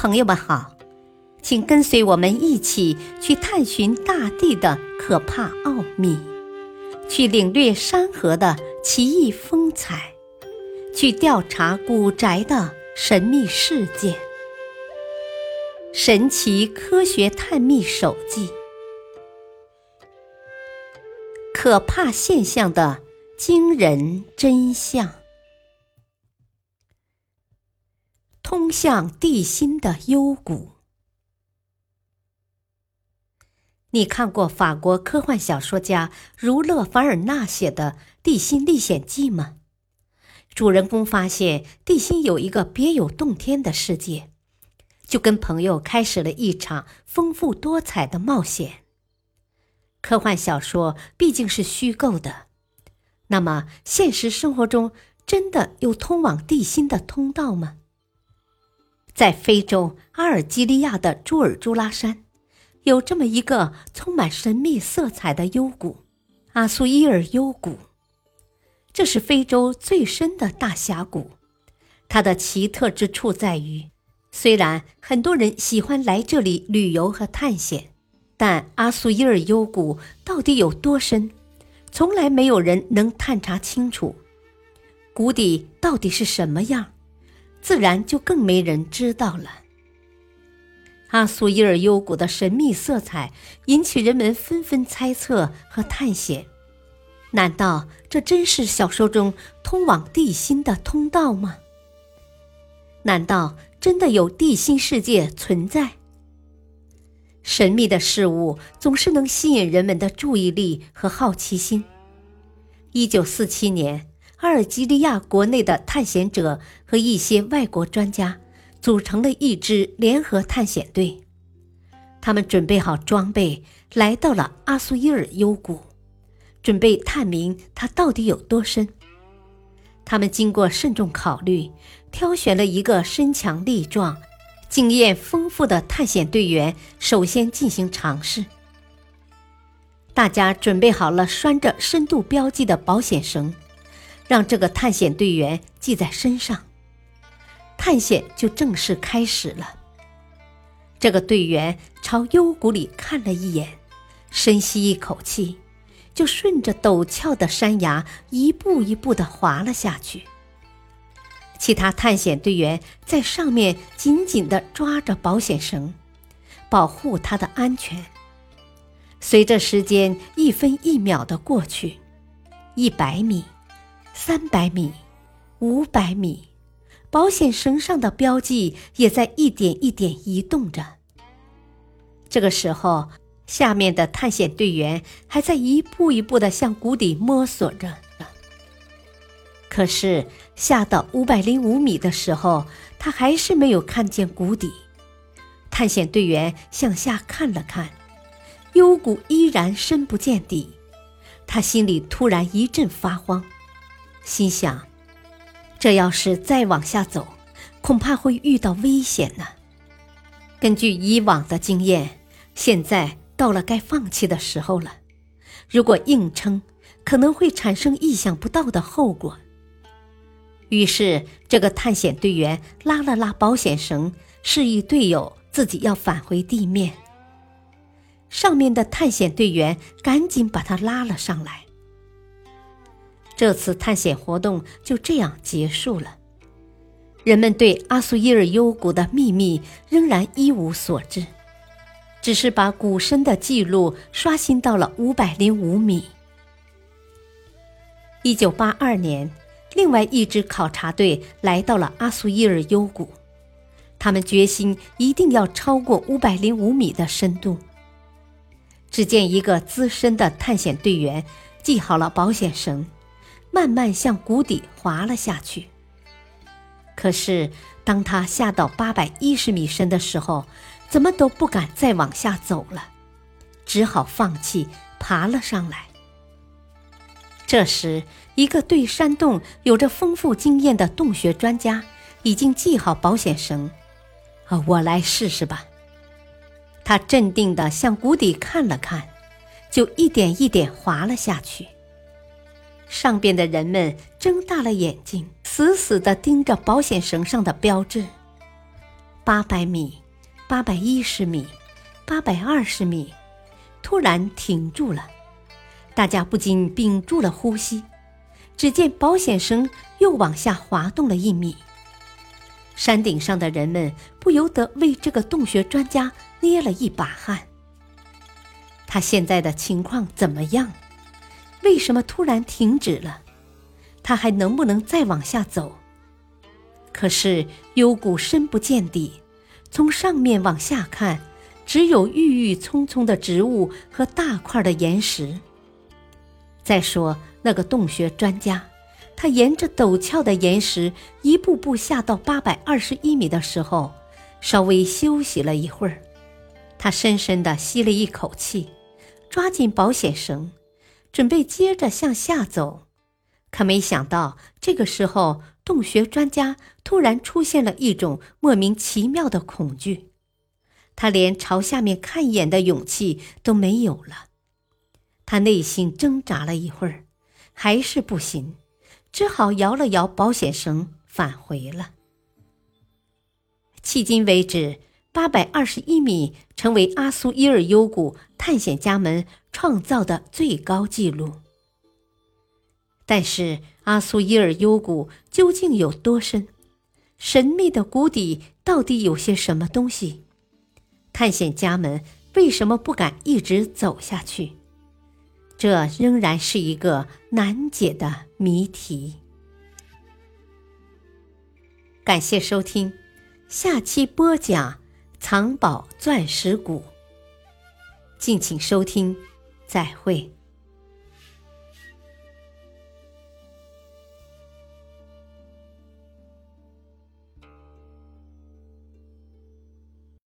朋友们好，请跟随我们一起去探寻大地的可怕奥秘，去领略山河的奇异风采，去调查古宅的神秘事件。神奇科学探秘手记：可怕现象的惊人真相。通向地心的幽谷。你看过法国科幻小说家儒勒·凡尔纳写的《地心历险记》吗？主人公发现地心有一个别有洞天的世界，就跟朋友开始了一场丰富多彩的冒险。科幻小说毕竟是虚构的，那么现实生活中真的有通往地心的通道吗？在非洲阿尔及利亚的朱尔朱拉山，有这么一个充满神秘色彩的幽谷——阿苏伊尔幽谷。这是非洲最深的大峡谷。它的奇特之处在于，虽然很多人喜欢来这里旅游和探险，但阿苏伊尔幽谷到底有多深，从来没有人能探查清楚。谷底到底是什么样？自然就更没人知道了。阿苏伊尔幽谷的神秘色彩引起人们纷纷猜测和探险。难道这真是小说中通往地心的通道吗？难道真的有地心世界存在？神秘的事物总是能吸引人们的注意力和好奇心。一九四七年。阿尔及利亚国内的探险者和一些外国专家组成了一支联合探险队，他们准备好装备，来到了阿苏伊尔幽谷，准备探明它到底有多深。他们经过慎重考虑，挑选了一个身强力壮、经验丰富的探险队员，首先进行尝试。大家准备好了拴着深度标记的保险绳。让这个探险队员系在身上，探险就正式开始了。这个队员朝幽谷里看了一眼，深吸一口气，就顺着陡峭的山崖一步一步地滑了下去。其他探险队员在上面紧紧地抓着保险绳，保护他的安全。随着时间一分一秒的过去，一百米。三百米，五百米，保险绳上的标记也在一点一点移动着。这个时候，下面的探险队员还在一步一步的向谷底摸索着。可是，下到五百零五米的时候，他还是没有看见谷底。探险队员向下看了看，幽谷依然深不见底。他心里突然一阵发慌。心想，这要是再往下走，恐怕会遇到危险呢。根据以往的经验，现在到了该放弃的时候了。如果硬撑，可能会产生意想不到的后果。于是，这个探险队员拉了拉保险绳，示意队友自己要返回地面。上面的探险队员赶紧把他拉了上来。这次探险活动就这样结束了。人们对阿苏伊尔幽谷的秘密仍然一无所知，只是把谷深的记录刷新到了五百零五米。一九八二年，另外一支考察队来到了阿苏伊尔幽谷，他们决心一定要超过五百零五米的深度。只见一个资深的探险队员系好了保险绳。慢慢向谷底滑了下去。可是，当他下到八百一十米深的时候，怎么都不敢再往下走了，只好放弃，爬了上来。这时，一个对山洞有着丰富经验的洞穴专家已经系好保险绳。啊，我来试试吧。他镇定地向谷底看了看，就一点一点滑了下去。上边的人们睁大了眼睛，死死地盯着保险绳上的标志。八百米、八百一十米、八百二十米，突然停住了，大家不禁屏住了呼吸。只见保险绳又往下滑动了一米。山顶上的人们不由得为这个洞穴专家捏了一把汗。他现在的情况怎么样？为什么突然停止了？他还能不能再往下走？可是幽谷深不见底，从上面往下看，只有郁郁葱葱的植物和大块的岩石。再说那个洞穴专家，他沿着陡峭的岩石一步步下到八百二十一米的时候，稍微休息了一会儿，他深深地吸了一口气。抓紧保险绳，准备接着向下走，可没想到，这个时候洞穴专家突然出现了一种莫名其妙的恐惧，他连朝下面看一眼的勇气都没有了。他内心挣扎了一会儿，还是不行，只好摇了摇保险绳，返回了。迄今为止。八百二十一米成为阿苏伊尔幽谷探险家们创造的最高纪录。但是，阿苏伊尔幽谷究竟有多深？神秘的谷底到底有些什么东西？探险家们为什么不敢一直走下去？这仍然是一个难解的谜题。感谢收听，下期播讲。藏宝钻石谷，敬请收听，再会。